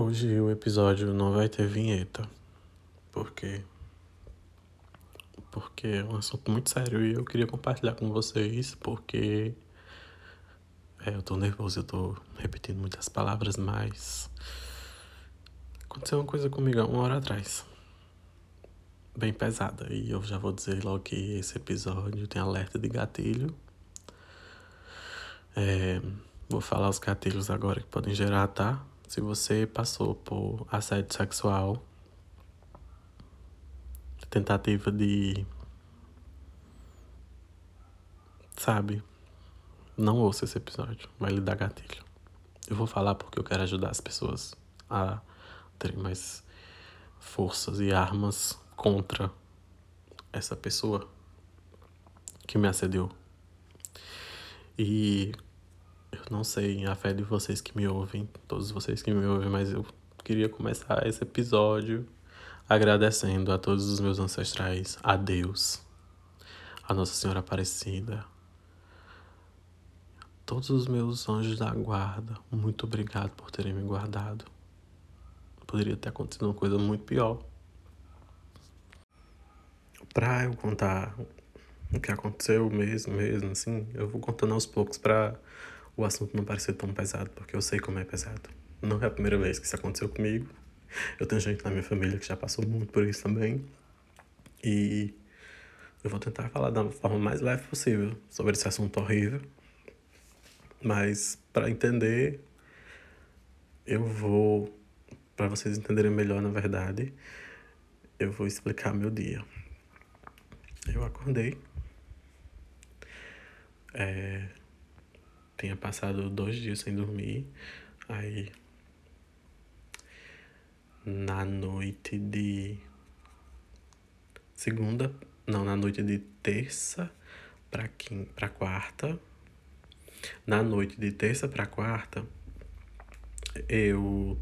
Hoje o episódio não vai ter vinheta, porque porque é um assunto muito sério e eu queria compartilhar com vocês, porque é, eu tô nervoso, eu tô repetindo muitas palavras, mas aconteceu uma coisa comigo há uma hora atrás, bem pesada, e eu já vou dizer logo que esse episódio tem alerta de gatilho. É, vou falar os gatilhos agora que podem gerar, tá? Se você passou por assédio sexual, tentativa de. Sabe? Não ouça esse episódio, vai lhe dar gatilho. Eu vou falar porque eu quero ajudar as pessoas a terem mais forças e armas contra essa pessoa que me assediou. E eu não sei a fé de vocês que me ouvem, todos vocês que me ouvem, mas eu queria começar esse episódio agradecendo a todos os meus ancestrais, a Deus, a Nossa Senhora Aparecida, todos os meus anjos da guarda. Muito obrigado por terem me guardado. Poderia ter acontecido uma coisa muito pior. Pra eu contar o que aconteceu mesmo, mesmo, assim, eu vou contando aos poucos pra o assunto não parecer tão pesado, porque eu sei como é pesado. Não é a primeira vez que isso aconteceu comigo. Eu tenho gente na minha família que já passou muito por isso também. E eu vou tentar falar da forma mais leve possível sobre esse assunto horrível. Mas para entender, eu vou para vocês entenderem melhor, na verdade, eu vou explicar meu dia. Eu acordei. É, tinha passado dois dias sem dormir. Aí, na noite de segunda, não, na noite de terça para quim, para quarta, na noite de terça para quarta, eu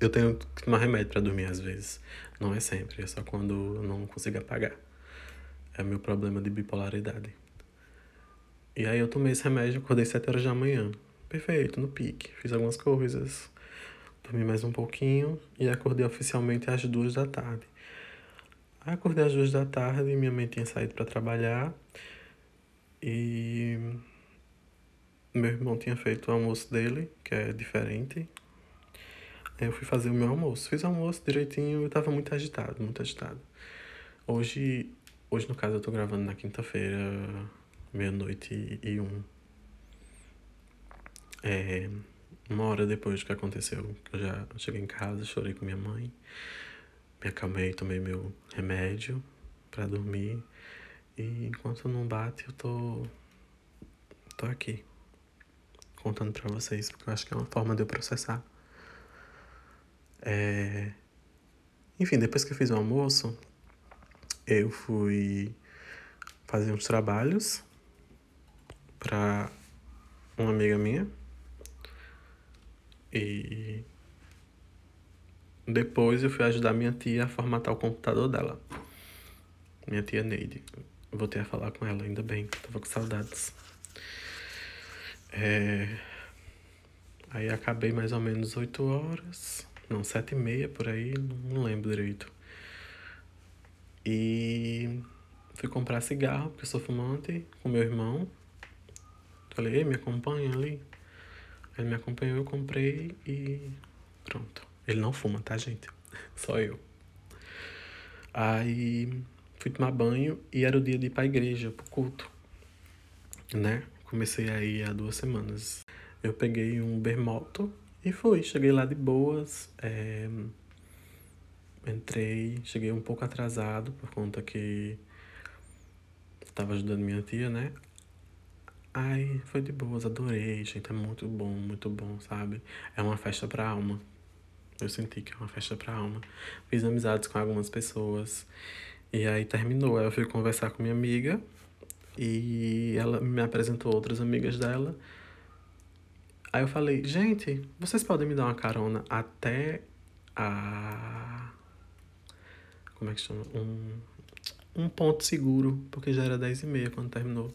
eu tenho que tomar remédio para dormir às vezes. Não é sempre, é só quando eu não consigo apagar. É meu problema de bipolaridade. E aí eu tomei esse remédio, acordei 7 horas da manhã. Perfeito, no pique. Fiz algumas coisas, dormi mais um pouquinho e acordei oficialmente às duas da tarde. Aí acordei às duas da tarde minha mãe tinha saído para trabalhar. E meu irmão tinha feito o almoço dele, que é diferente. Aí eu fui fazer o meu almoço. Fiz o almoço direitinho, eu tava muito agitado, muito agitado. Hoje, hoje no caso eu tô gravando na quinta-feira, meia-noite e um. É, uma hora depois que aconteceu, eu já cheguei em casa, chorei com minha mãe, me acalmei, tomei meu remédio para dormir. E enquanto não bate, eu tô, tô aqui, contando para vocês, porque eu acho que é uma forma de eu processar. É... Enfim, depois que eu fiz o almoço, eu fui fazer uns trabalhos para uma amiga minha. E depois eu fui ajudar minha tia a formatar o computador dela. Minha tia Neide. Voltei a falar com ela, ainda bem, tava com saudades. É... Aí acabei mais ou menos 8 horas. Não, sete e meia por aí, não lembro direito. E fui comprar cigarro, porque eu sou fumante, com meu irmão. Falei, Ei, me acompanha ali. Ele me acompanhou, eu comprei e pronto. Ele não fuma, tá, gente? Só eu. Aí fui tomar banho e era o dia de ir pra igreja, pro culto. Né? Comecei aí há duas semanas. Eu peguei um bermoto e fui. Cheguei lá de boas. É... Entrei, cheguei um pouco atrasado por conta que estava ajudando minha tia, né? Ai, foi de boas, adorei, gente. É muito bom, muito bom, sabe? É uma festa pra alma. Eu senti que é uma festa pra alma. Fiz amizades com algumas pessoas. E aí terminou. Aí eu fui conversar com minha amiga. E ela me apresentou outras amigas dela. Aí eu falei, gente, vocês podem me dar uma carona até a. Como é que chama? Um, um ponto seguro, porque já era 10 e meia quando terminou.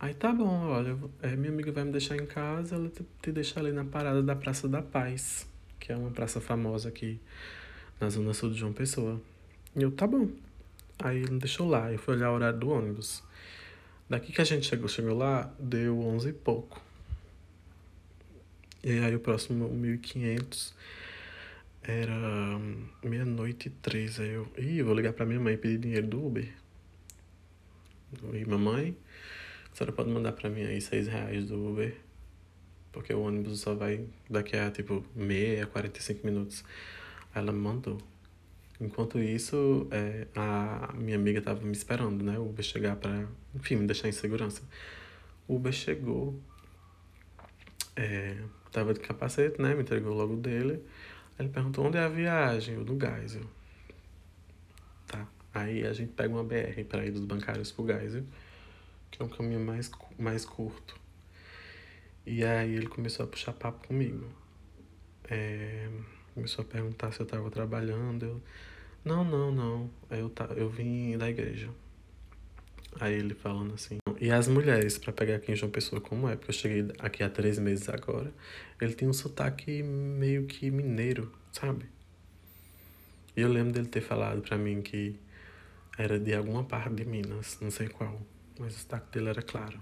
Aí tá bom, olha, é, minha amiga vai me deixar em casa, ela te, te deixa ali na parada da Praça da Paz. que é uma praça famosa aqui na zona sul de João Pessoa. E eu, tá bom. Aí ele me deixou lá, eu fui olhar o horário do ônibus. Daqui que a gente chegou, chegou lá, deu onze e pouco. E aí o próximo 1500 era meia-noite e três. Aí eu, ih, vou ligar pra minha mãe pedir dinheiro do Uber. E mamãe, a senhora pode mandar pra mim aí seis reais do Uber? Porque o ônibus só vai daqui a tipo meia, 45 minutos. Ela me mandou. Enquanto isso, é, a minha amiga tava me esperando, né? O Uber chegar pra, enfim, me deixar em segurança. O Uber chegou, é, tava de capacete, né? Me entregou logo dele. Ele perguntou onde é a viagem, eu do Geisel. Tá. Aí a gente pega uma BR para ir dos bancários pro Geisel, que é um caminho mais, mais curto. E aí ele começou a puxar papo comigo. É, começou a perguntar se eu tava trabalhando. Eu, não, não, não. Eu, tá, eu vim da igreja. Aí ele falando assim. E as mulheres, para pegar aqui em João Pessoa, como é? Porque eu cheguei aqui há três meses agora. Ele tem um sotaque meio que mineiro, sabe? E eu lembro dele ter falado para mim que era de alguma parte de Minas, não sei qual. Mas o sotaque dele era claro.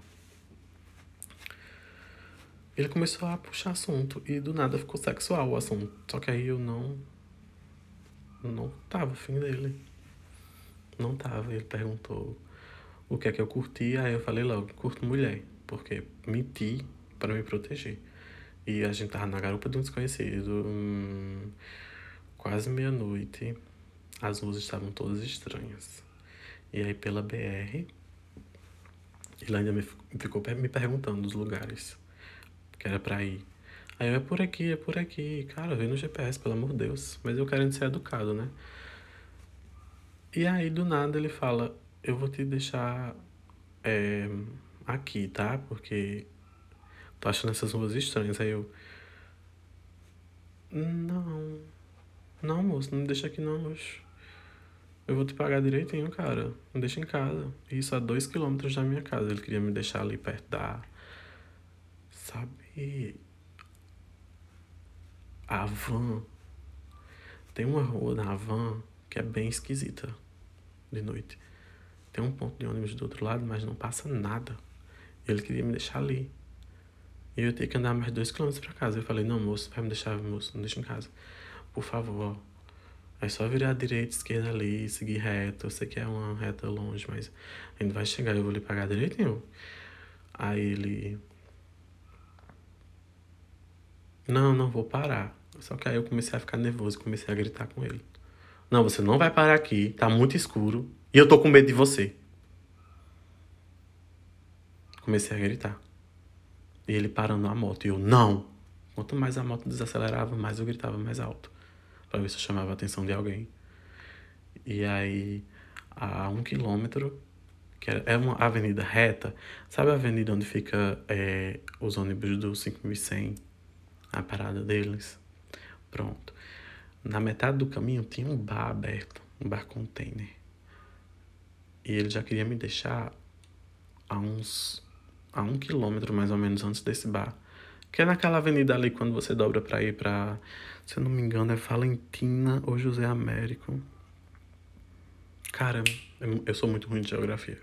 Ele começou a puxar assunto e do nada ficou sexual o assunto. Só que aí eu não. Não tava afim dele. Não tava. Ele perguntou o que é que eu curtia, aí eu falei logo, curto mulher, porque menti para me proteger. E a gente tava na garupa de um desconhecido, hum, quase meia-noite, as luzes estavam todas estranhas. E aí pela BR, ele ainda me ficou me perguntando os lugares que era pra ir. Aí eu, é por aqui, é por aqui. Cara, vem no GPS, pelo amor de Deus. Mas eu querendo ser educado, né? E aí, do nada, ele fala, eu vou te deixar é, aqui, tá? Porque tô achando essas ruas estranhas. Aí eu. Não. Não, moço, não me deixa aqui não, moço. Eu vou te pagar direitinho, cara. Me deixa em casa. Isso a dois quilômetros da minha casa. Ele queria me deixar ali perto da. Sabe? A van. Tem uma rua na van que é bem esquisita de noite. Tem um ponto de ônibus do outro lado, mas não passa nada. Ele queria me deixar ali. E eu tinha que andar mais dois quilômetros para casa. Eu falei, não, moço, vai me deixar, moço, não deixa em casa. Por favor, É só virar direita, esquerda ali, seguir reto. Eu sei que é uma reta longe, mas ainda vai chegar, eu vou lhe pagar direitinho. Aí ele. Não, não vou parar. Só que aí eu comecei a ficar nervoso, comecei a gritar com ele. Não, você não vai parar aqui, tá muito escuro. E eu tô com medo de você. Comecei a gritar. E ele parando a moto. E eu, não! Quanto mais a moto desacelerava, mais eu gritava mais alto. Pra ver se chamava a atenção de alguém. E aí, a um quilômetro, que é uma avenida reta, sabe a avenida onde fica é, os ônibus do 5100? A parada deles? Pronto. Na metade do caminho tinha um bar aberto, um bar container. E ele já queria me deixar a uns a um quilômetro mais ou menos antes desse bar. Que é naquela avenida ali quando você dobra pra ir pra. Se eu não me engano, é Valentina ou José Américo. Cara, eu sou muito ruim de geografia.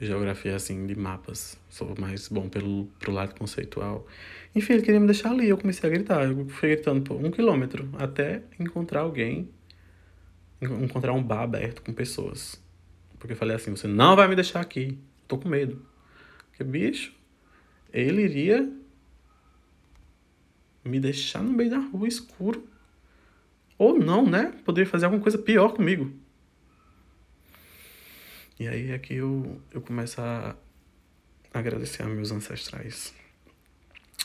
Geografia, assim, de mapas. Sou mais bom pelo, pro lado conceitual. Enfim, ele queria me deixar ali. Eu comecei a gritar. Eu fui gritando por um quilômetro até encontrar alguém. Encontrar um bar aberto com pessoas. Porque eu falei assim: você não vai me deixar aqui. Tô com medo. Porque, bicho, ele iria me deixar no meio da rua escuro. Ou não, né? Poderia fazer alguma coisa pior comigo. E aí é que eu, eu começo a agradecer a meus ancestrais.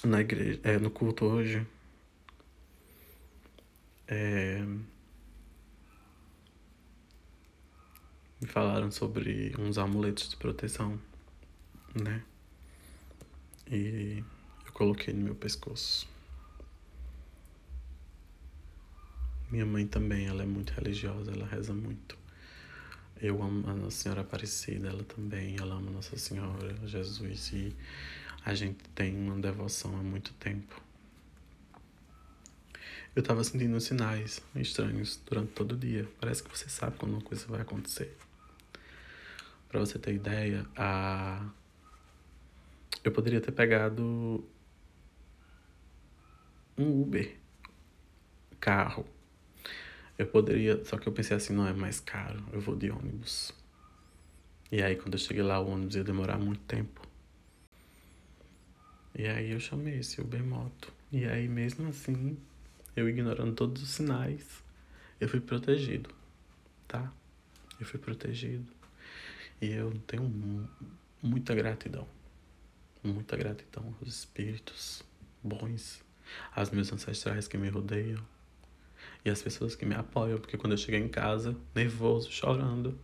Na igreja, é, no culto hoje. É, me falaram sobre uns amuletos de proteção, né? E eu coloquei no meu pescoço. Minha mãe também, ela é muito religiosa, ela reza muito. Eu amo a Nossa Senhora Aparecida, ela também, ela ama Nossa Senhora, Jesus, e a gente tem uma devoção há muito tempo. eu tava sentindo sinais estranhos durante todo o dia. Parece que você sabe quando uma coisa vai acontecer. Para você ter ideia, a eu poderia ter pegado um Uber, carro. Eu poderia, só que eu pensei assim, não é mais caro, eu vou de ônibus. E aí quando eu cheguei lá, o ônibus ia demorar muito tempo. E aí eu chamei esse Uber Moto. E aí mesmo assim, eu ignorando todos os sinais, eu fui protegido, tá? Eu fui protegido. E eu tenho muita gratidão. Muita gratidão aos espíritos bons, aos meus ancestrais que me rodeiam e às pessoas que me apoiam, porque quando eu cheguei em casa, nervoso, chorando,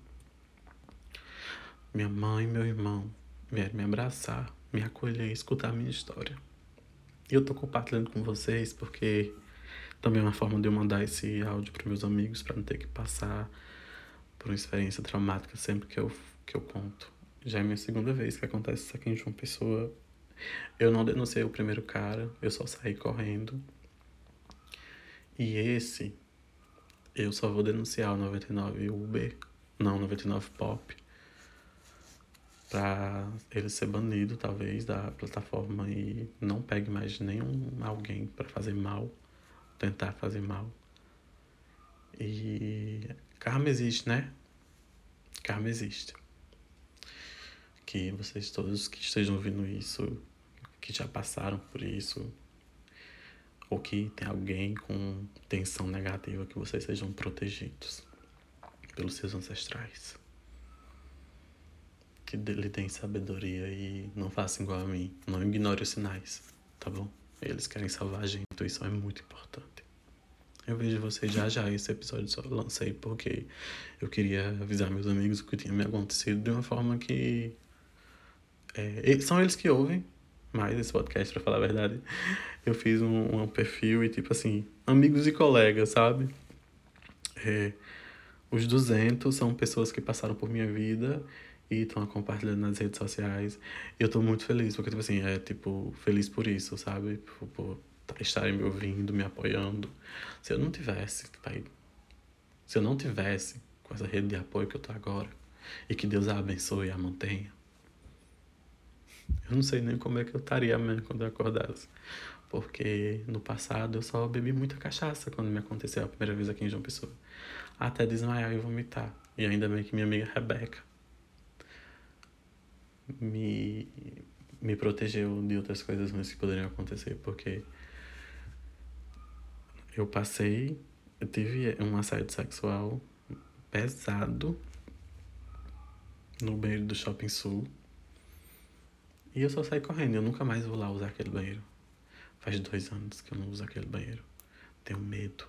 minha mãe e meu irmão vieram me abraçar, me acolher, escutar a minha história. E eu tô compartilhando com vocês porque também é uma forma de eu mandar esse áudio para meus amigos para não ter que passar por uma experiência traumática sempre que eu, que eu conto. Já é minha segunda vez que acontece isso aqui em João Pessoa. Eu não denunciei o primeiro cara, eu só saí correndo. E esse, eu só vou denunciar o 99 Uber, não, 99 Pop, pra ele ser banido, talvez, da plataforma e não pegue mais nenhum alguém para fazer mal tentar fazer mal. E karma existe, né? Karma existe. Que vocês todos que estejam ouvindo isso, que já passaram por isso, ou que tem alguém com tensão negativa, que vocês sejam protegidos pelos seus ancestrais. Que lhe deem sabedoria e não façam igual a mim. Não ignore os sinais, tá bom? Eles querem salvar a gente, então isso é muito importante. Eu vejo vocês já já. Esse episódio só lancei porque eu queria avisar meus amigos o que tinha me acontecido de uma forma que. É, são eles que ouvem mais esse podcast, pra falar a verdade. Eu fiz um, um perfil e, tipo assim, amigos e colegas, sabe? É, os 200 são pessoas que passaram por minha vida e estão compartilhando nas redes sociais. E eu tô muito feliz, porque, tipo assim, é, tipo, feliz por isso, sabe? Por, por estarem me ouvindo, me apoiando. Se eu não tivesse, pai, se eu não tivesse com essa rede de apoio que eu tô agora, e que Deus a abençoe e a mantenha, eu não sei nem como é que eu estaria amanhã quando eu acordasse. Porque no passado eu só bebi muita cachaça quando me aconteceu a primeira vez aqui em João Pessoa. Até desmaiar e vomitar. E ainda bem que minha amiga Rebeca me, me protegeu de outras coisas ruins que poderiam acontecer, porque eu passei, eu tive um assédio sexual pesado no banheiro do Shopping Sul. E eu só saí correndo, eu nunca mais vou lá usar aquele banheiro. Faz dois anos que eu não uso aquele banheiro. Tenho medo.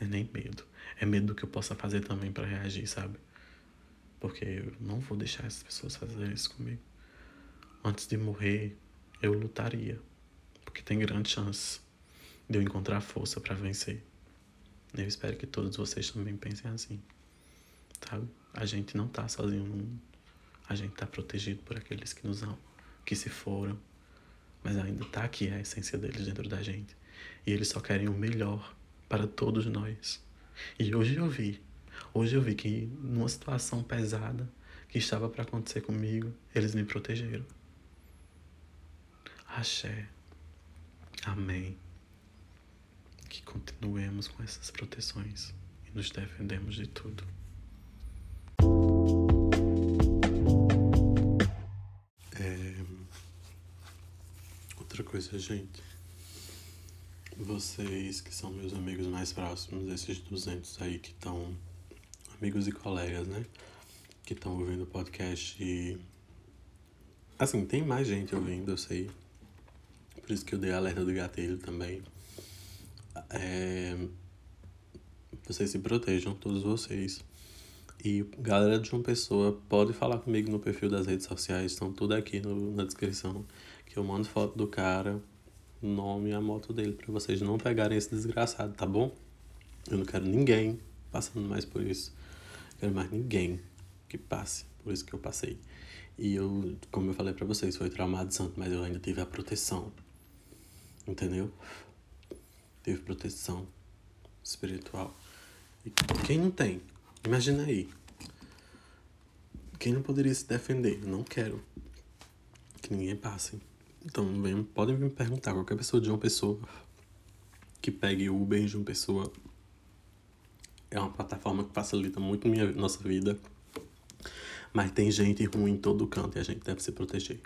É nem medo. É medo do que eu possa fazer também para reagir, sabe? Porque eu não vou deixar essas pessoas fazerem isso comigo. Antes de morrer, eu lutaria. Porque tem grande chance de eu encontrar força para vencer. Eu espero que todos vocês também pensem assim. Sabe? A gente não tá sozinho no mundo. A gente tá protegido por aqueles que nos amam, que se foram, mas ainda tá aqui a essência deles dentro da gente. E eles só querem o melhor para todos nós. E hoje eu vi Hoje eu vi que numa situação pesada que estava para acontecer comigo, eles me protegeram. Axé. Amém. Que continuemos com essas proteções e nos defendemos de tudo. Outra coisa, gente. Vocês que são meus amigos mais próximos, esses 200 aí que estão amigos e colegas, né? Que estão ouvindo o podcast e. Assim, tem mais gente ouvindo, eu sei. Por isso que eu dei alerta do gatilho também. É... Vocês se protejam, todos vocês. E galera de uma pessoa, pode falar comigo no perfil das redes sociais, estão tudo aqui no, na descrição. Que eu mando foto do cara, nome e a moto dele, para vocês não pegarem esse desgraçado, tá bom? Eu não quero ninguém passando mais por isso quero mais ninguém que passe por isso que eu passei. E eu, como eu falei para vocês, foi traumatizante, mas eu ainda tive a proteção. Entendeu? Teve proteção espiritual. E quem não tem? Imagina aí. Quem não poderia se defender? Não quero que ninguém passe. Então, podem me perguntar, qualquer pessoa de uma pessoa que pegue o Uber de uma pessoa é uma plataforma que facilita muito minha, nossa vida. Mas tem gente ruim em todo canto e a gente deve se proteger.